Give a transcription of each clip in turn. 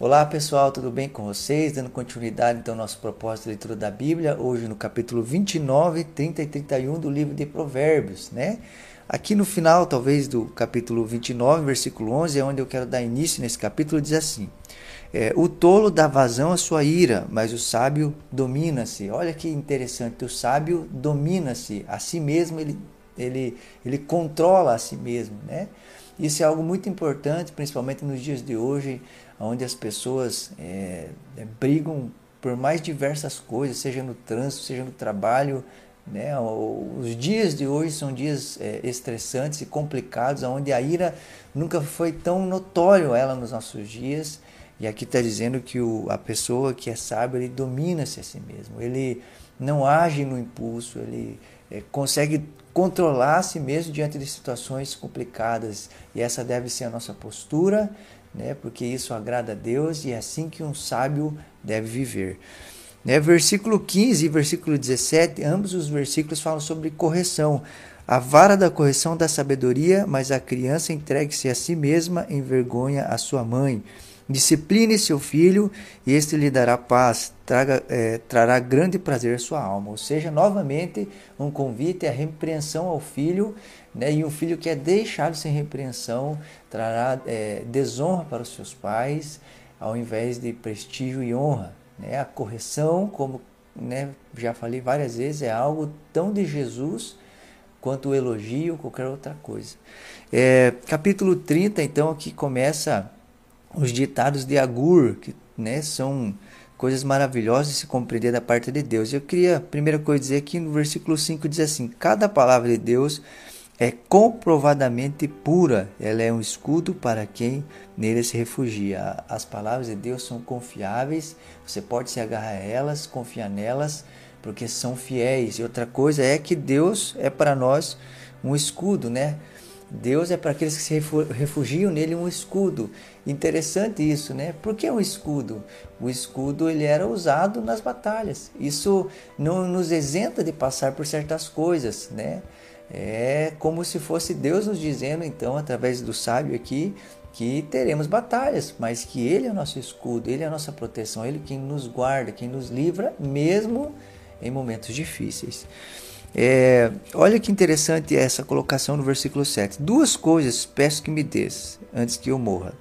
Olá pessoal, tudo bem com vocês? Dando continuidade então ao nosso propósito de leitura da Bíblia, hoje no capítulo 29, 30 e 31 do livro de Provérbios, né? Aqui no final, talvez, do capítulo 29, versículo 11, é onde eu quero dar início nesse capítulo, diz assim: é, O tolo dá vazão à sua ira, mas o sábio domina-se. Olha que interessante, o sábio domina-se, a si mesmo ele, ele, ele controla a si mesmo, né? Isso é algo muito importante, principalmente nos dias de hoje, onde as pessoas é, brigam por mais diversas coisas, seja no trânsito, seja no trabalho. Né? Os dias de hoje são dias é, estressantes e complicados, onde a ira nunca foi tão notório ela nos nossos dias. E aqui está dizendo que o, a pessoa que é sábio, ele domina-se a si mesmo. Ele não age no impulso, ele é, consegue controlar a si mesmo diante de situações complicadas. E essa deve ser a nossa postura né? porque isso agrada a Deus e é assim que um sábio deve viver. Né? Versículo 15 e versículo 17, ambos os versículos falam sobre correção. A vara da correção da sabedoria, mas a criança entregue-se a si mesma, envergonha a sua mãe. Discipline seu filho e este lhe dará paz, traga, é, trará grande prazer à sua alma. Ou seja, novamente, um convite à repreensão ao filho, né? e um filho que é deixado sem repreensão trará é, desonra para os seus pais, ao invés de prestígio e honra. Né? A correção, como né, já falei várias vezes, é algo tão de Jesus quanto o elogio qualquer outra coisa. É, capítulo 30, então, aqui começa os ditados de Agur, que né, são coisas maravilhosas de se compreender da parte de Deus. Eu queria, primeira coisa, dizer que no versículo 5 diz assim: Cada palavra de Deus é comprovadamente pura, ela é um escudo para quem nele se refugia. As palavras de Deus são confiáveis, você pode se agarrar a elas, confiar nelas, porque são fiéis. E outra coisa é que Deus é para nós um escudo, né? Deus é para aqueles que se refugiam nele um escudo. Interessante isso, né? Por que um escudo? O escudo ele era usado nas batalhas. Isso não nos isenta de passar por certas coisas, né? É como se fosse Deus nos dizendo, então, através do sábio aqui, que teremos batalhas, mas que Ele é o nosso escudo, Ele é a nossa proteção, Ele quem nos guarda, quem nos livra, mesmo em momentos difíceis. É, olha que interessante essa colocação no versículo 7. Duas coisas peço que me des antes que eu morra.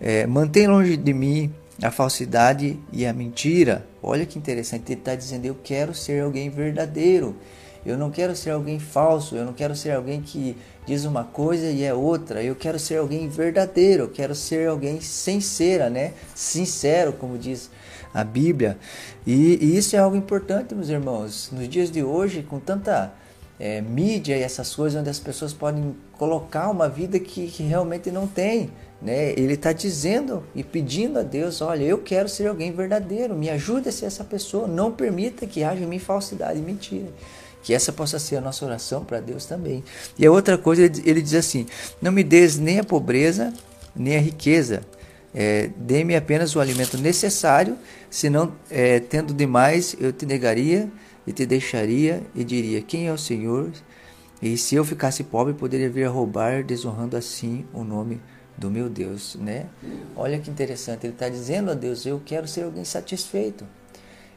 É, mantém longe de mim a falsidade e a mentira. Olha que interessante, ele está dizendo: Eu quero ser alguém verdadeiro. Eu não quero ser alguém falso, eu não quero ser alguém que diz uma coisa e é outra. Eu quero ser alguém verdadeiro, eu quero ser alguém sincera, né? Sincero, como diz a Bíblia. E, e isso é algo importante, meus irmãos. Nos dias de hoje, com tanta é, mídia e essas coisas, onde as pessoas podem colocar uma vida que, que realmente não tem. Né? Ele está dizendo e pedindo a Deus: olha, eu quero ser alguém verdadeiro, me ajude a ser essa pessoa, não permita que haja em mim falsidade e mentira. Que essa possa ser a nossa oração para Deus também. E a outra coisa, ele diz assim: Não me des nem a pobreza, nem a riqueza. É, Dê-me apenas o alimento necessário, senão, é, tendo demais, eu te negaria e te deixaria e diria: Quem é o Senhor? E se eu ficasse pobre, poderia vir a roubar, desonrando assim o nome do meu Deus, né? Olha que interessante, ele está dizendo a Deus: Eu quero ser alguém satisfeito.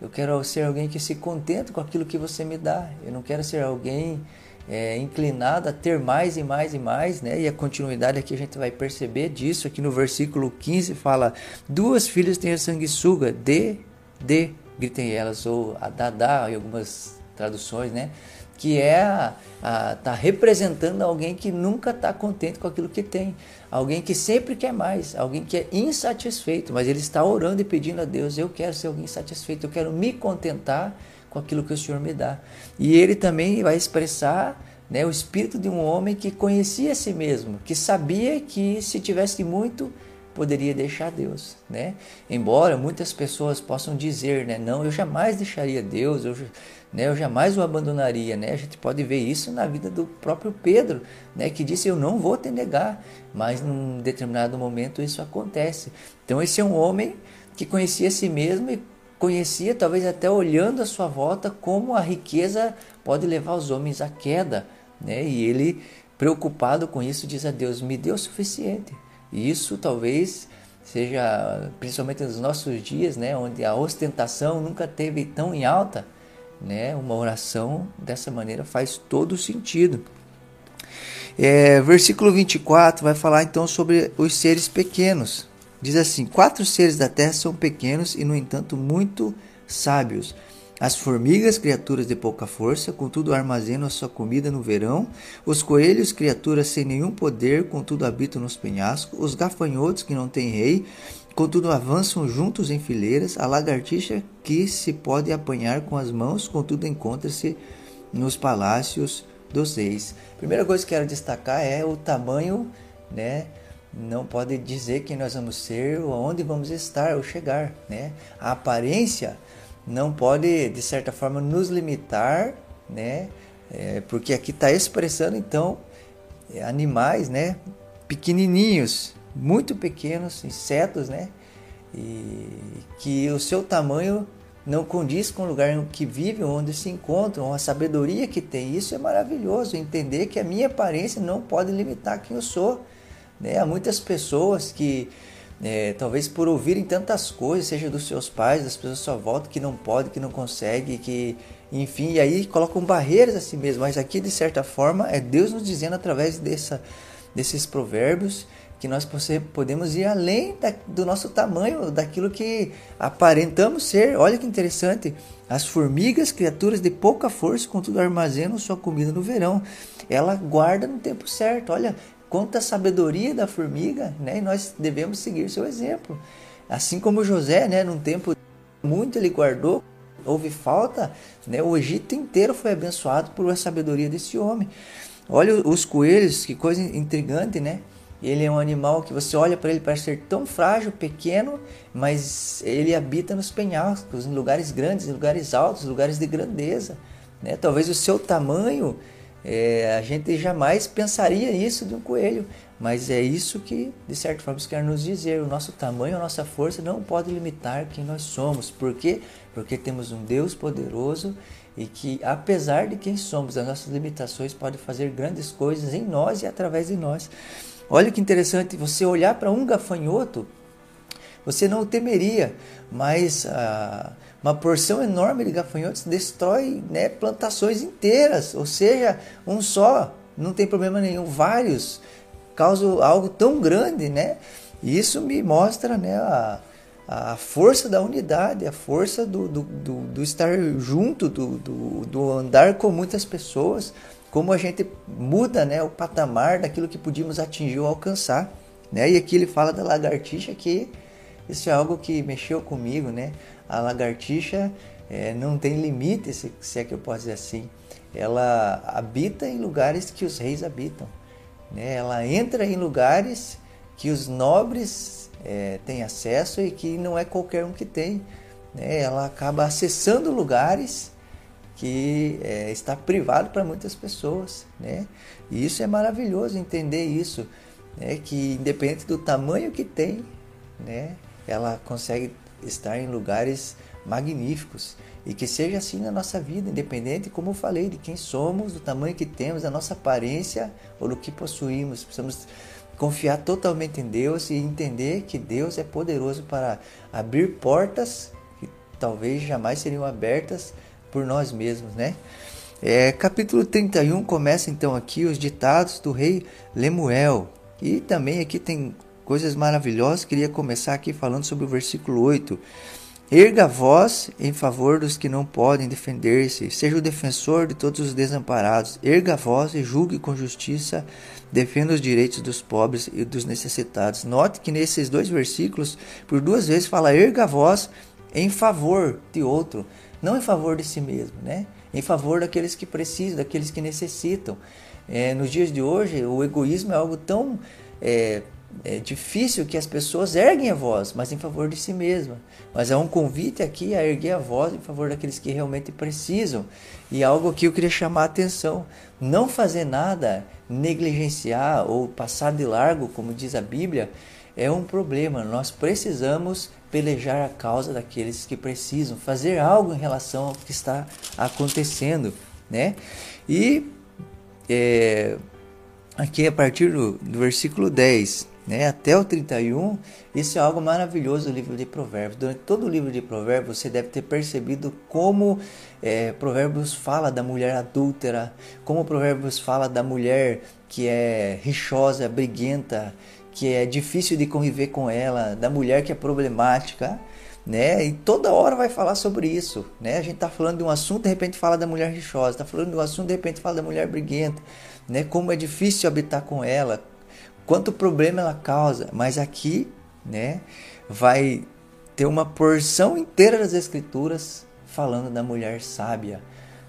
Eu quero ser alguém que se contenta com aquilo que você me dá. Eu não quero ser alguém é, inclinado a ter mais e mais e mais, né? E a continuidade aqui a gente vai perceber disso. Aqui no versículo 15 fala: Duas filhas têm a sanguessuga, de, de, gritem elas, ou a dadá, em algumas traduções, né? que é a, a, tá representando alguém que nunca está contente com aquilo que tem, alguém que sempre quer mais, alguém que é insatisfeito, mas ele está orando e pedindo a Deus: eu quero ser alguém satisfeito, eu quero me contentar com aquilo que o Senhor me dá. E ele também vai expressar né, o espírito de um homem que conhecia a si mesmo, que sabia que se tivesse muito poderia deixar Deus, né? Embora muitas pessoas possam dizer, né, não, eu jamais deixaria Deus, eu, né, eu jamais o abandonaria, né? A gente pode ver isso na vida do próprio Pedro, né, que disse eu não vou te negar, mas num determinado momento isso acontece. Então esse é um homem que conhecia a si mesmo e conhecia, talvez até olhando à sua volta, como a riqueza pode levar os homens à queda, né? E ele preocupado com isso diz a Deus: "Me dê o suficiente". E isso talvez seja principalmente nos nossos dias, né, onde a ostentação nunca teve tão em alta, né, uma oração dessa maneira faz todo sentido. É, versículo 24 vai falar então sobre os seres pequenos. Diz assim: Quatro seres da terra são pequenos e, no entanto, muito sábios. As formigas, criaturas de pouca força, contudo armazenam a sua comida no verão. Os coelhos, criaturas sem nenhum poder, contudo habitam nos penhascos. Os gafanhotos, que não têm rei, contudo avançam juntos em fileiras. A lagartixa, que se pode apanhar com as mãos, contudo encontra-se nos palácios dos reis. Primeira coisa que quero destacar é o tamanho, né? Não pode dizer quem nós vamos ser, ou onde vamos estar ou chegar, né? A aparência não pode, de certa forma, nos limitar, né? É, porque aqui está expressando, então, é, animais, né? Pequenininhos, muito pequenos, insetos, né? E que o seu tamanho não condiz com o lugar em que vivem, onde se encontram, a sabedoria que tem. Isso é maravilhoso, entender que a minha aparência não pode limitar quem eu sou. Né? Há muitas pessoas que é, talvez por ouvirem tantas coisas, seja dos seus pais, das pessoas à sua volta, que não pode, que não consegue, que enfim, e aí colocam barreiras a si mesmo. Mas aqui, de certa forma, é Deus nos dizendo através dessa, desses provérbios que nós podemos ir além da, do nosso tamanho, daquilo que aparentamos ser. Olha que interessante. As formigas, criaturas de pouca força, contudo armazenam sua comida no verão. Ela guarda no tempo certo. Olha, Conta a sabedoria da formiga, né? E nós devemos seguir seu exemplo. Assim como José, né? Num tempo muito ele guardou, houve falta, né? O Egito inteiro foi abençoado por a sabedoria desse homem. Olha os coelhos, que coisa intrigante, né? Ele é um animal que você olha para ele parece ser tão frágil, pequeno, mas ele habita nos penhascos, em lugares grandes, em lugares altos, lugares de grandeza. Né? Talvez o seu tamanho é, a gente jamais pensaria isso de um coelho, mas é isso que, de certa forma, quer nos dizer. O nosso tamanho, a nossa força não pode limitar quem nós somos. Por quê? Porque temos um Deus poderoso e que, apesar de quem somos, as nossas limitações, pode fazer grandes coisas em nós e através de nós. Olha que interessante, você olhar para um gafanhoto, você não temeria, mas ah, uma porção enorme de gafanhotos destrói né, plantações inteiras, ou seja, um só, não tem problema nenhum, vários causam algo tão grande, né? E isso me mostra né, a, a força da unidade, a força do, do, do, do estar junto, do, do, do, andar com muitas pessoas, como a gente muda né, o patamar daquilo que podíamos atingir ou alcançar. Né? E aqui ele fala da lagartixa que isso é algo que mexeu comigo, né? A lagartixa é, não tem limite, se, se, é que eu posso dizer assim. Ela habita em lugares que os reis habitam. Né? Ela entra em lugares que os nobres é, têm acesso e que não é qualquer um que tem. Né? Ela acaba acessando lugares que é, está privado para muitas pessoas. Né? E isso é maravilhoso entender isso, né? que independente do tamanho que tem, né? ela consegue estar em lugares magníficos e que seja assim na nossa vida, independente, como eu falei, de quem somos, do tamanho que temos, da nossa aparência ou do que possuímos. Precisamos confiar totalmente em Deus e entender que Deus é poderoso para abrir portas que talvez jamais seriam abertas por nós mesmos, né? É, capítulo 31 começa então aqui os ditados do rei Lemuel. E também aqui tem coisas maravilhosas. Queria começar aqui falando sobre o versículo 8. Erga a voz em favor dos que não podem defender-se, seja o defensor de todos os desamparados. Erga a voz e julgue com justiça, defenda os direitos dos pobres e dos necessitados. Note que nesses dois versículos, por duas vezes fala erga a voz em favor de outro, não em favor de si mesmo, né? Em favor daqueles que precisam, daqueles que necessitam. É, nos dias de hoje, o egoísmo é algo tão é, é difícil que as pessoas erguem a voz, mas em favor de si mesma. Mas é um convite aqui a erguer a voz em favor daqueles que realmente precisam. E algo que eu queria chamar a atenção: não fazer nada, negligenciar ou passar de largo, como diz a Bíblia, é um problema. Nós precisamos pelejar a causa daqueles que precisam, fazer algo em relação ao que está acontecendo, né? E é, aqui a partir do, do versículo 10 né, até o 31, isso é algo maravilhoso do livro de Provérbios. Durante todo o livro de Provérbios, você deve ter percebido como é, Provérbios fala da mulher adúltera, como Provérbios fala da mulher que é rixosa, briguenta, que é difícil de conviver com ela, da mulher que é problemática né? E toda hora vai falar sobre isso, né? A gente tá falando de um assunto, de repente fala da mulher rixosa, tá falando de um assunto, de repente fala da mulher briguenta, né? Como é difícil habitar com ela, quanto problema ela causa, mas aqui, né, vai ter uma porção inteira das escrituras falando da mulher sábia,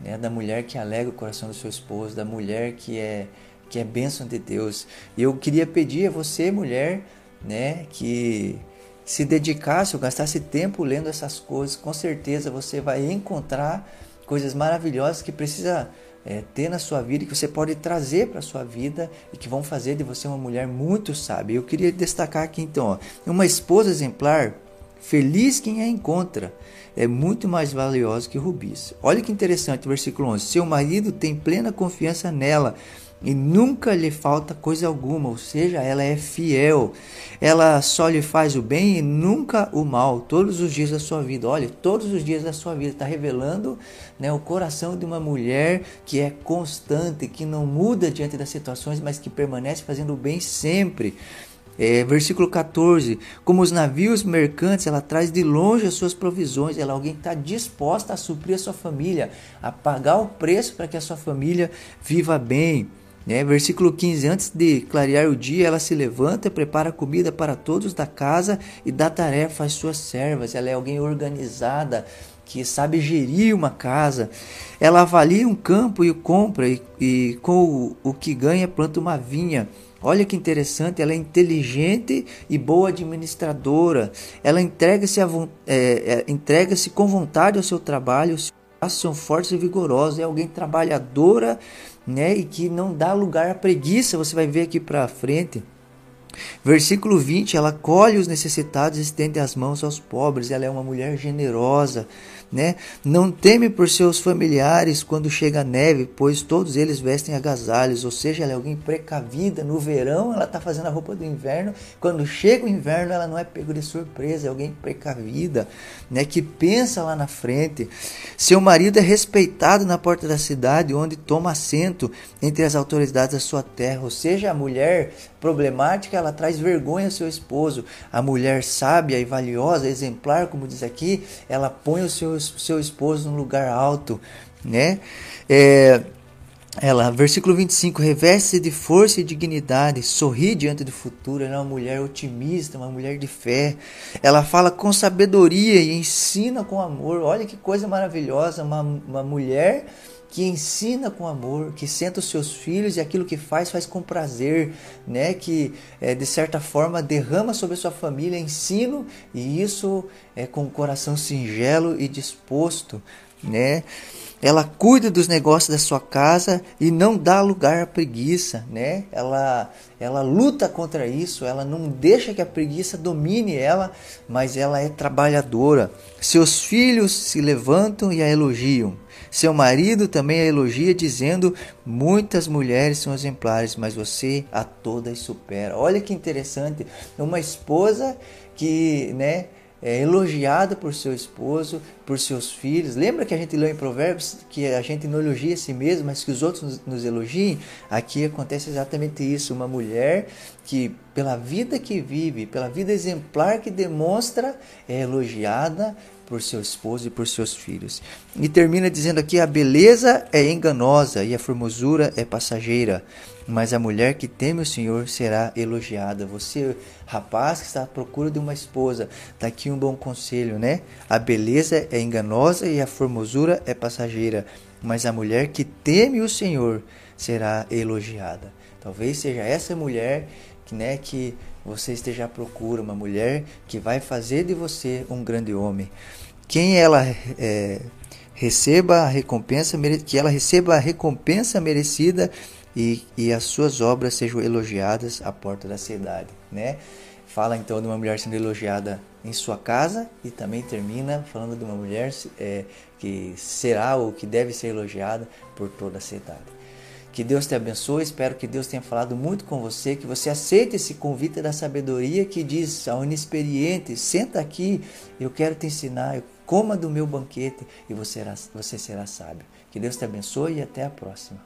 né? Da mulher que alega o coração do seu esposo, da mulher que é que é bênção de Deus. E eu queria pedir a você, mulher, né, que se dedicasse ou gastasse tempo lendo essas coisas, com certeza você vai encontrar coisas maravilhosas que precisa é, ter na sua vida, que você pode trazer para a sua vida e que vão fazer de você uma mulher muito sábia. Eu queria destacar aqui então, ó, uma esposa exemplar, feliz quem a encontra, é muito mais valiosa que rubis. Olha que interessante, versículo 11: Seu marido tem plena confiança nela e nunca lhe falta coisa alguma, ou seja, ela é fiel. Ela só lhe faz o bem e nunca o mal, todos os dias da sua vida. Olha, todos os dias da sua vida está revelando né, o coração de uma mulher que é constante, que não muda diante das situações, mas que permanece fazendo o bem sempre. É, versículo 14: Como os navios mercantes, ela traz de longe as suas provisões. Ela é alguém que está disposta a suprir a sua família, a pagar o preço para que a sua família viva bem. Né? Versículo 15: Antes de clarear o dia, ela se levanta, prepara comida para todos da casa e dá tarefa às suas servas. Ela é alguém organizada, que sabe gerir uma casa. Ela avalia um campo e o compra, e, e com o, o que ganha, planta uma vinha. Olha que interessante, ela é inteligente e boa administradora. Ela entrega-se é, é, entrega com vontade ao seu trabalho, são fortes e vigorosos. É alguém trabalhadora né? E que não dá lugar à preguiça, você vai ver aqui para frente. Versículo 20, ela colhe os necessitados estende as mãos aos pobres. Ela é uma mulher generosa, né? Não teme por seus familiares quando chega a neve, pois todos eles vestem agasalhos, ou seja, ela é alguém precavida. No verão, ela está fazendo a roupa do inverno. Quando chega o inverno, ela não é pego de surpresa, é alguém precavida, né? Que pensa lá na frente. Seu marido é respeitado na porta da cidade, onde toma assento entre as autoridades da sua terra, ou seja, a mulher problemática, ela traz vergonha ao seu esposo. A mulher sábia e valiosa, exemplar, como diz aqui, ela põe o seu, seu esposo num lugar alto, né? É, ela, versículo 25, reveste-se de força e dignidade, sorri diante do futuro, ela é uma mulher otimista, uma mulher de fé. Ela fala com sabedoria e ensina com amor. Olha que coisa maravilhosa, uma, uma mulher que ensina com amor, que senta os seus filhos e aquilo que faz, faz com prazer, né? que é, de certa forma derrama sobre a sua família ensino e isso é com o coração singelo e disposto. Né? Ela cuida dos negócios da sua casa e não dá lugar à preguiça, né? Ela, ela luta contra isso, ela não deixa que a preguiça domine ela, mas ela é trabalhadora. Seus filhos se levantam e a elogiam. Seu marido também a elogia, dizendo: Muitas mulheres são exemplares, mas você a todas supera. Olha que interessante, uma esposa que, né, é elogiada por seu esposo, por seus filhos. Lembra que a gente leu em Provérbios que a gente não elogia a si mesmo, mas que os outros nos, elogiem? Aqui acontece exatamente isso. Uma mulher que, pela vida que vive, pela vida exemplar que demonstra, é elogiada por seu esposo e por seus filhos. E termina dizendo aqui: a beleza é enganosa e a formosura é passageira, mas a mulher que teme o Senhor será elogiada. Você, rapaz que está à procura de uma esposa, está aqui um bom conselho, né? A beleza é enganosa e a formosura é passageira, mas a mulher que teme o Senhor será elogiada. Talvez seja essa mulher né, que você esteja à procura, uma mulher que vai fazer de você um grande homem. Quem ela é, receba a recompensa, que ela receba a recompensa merecida e, e as suas obras sejam elogiadas à porta da cidade, né? Fala então de uma mulher sendo elogiada em sua casa e também termina falando de uma mulher é, que será ou que deve ser elogiada por toda a cidade. Que Deus te abençoe, espero que Deus tenha falado muito com você, que você aceite esse convite da sabedoria que diz ao inexperiente: senta aqui, eu quero te ensinar, coma do meu banquete e você será, você será sábio. Que Deus te abençoe e até a próxima.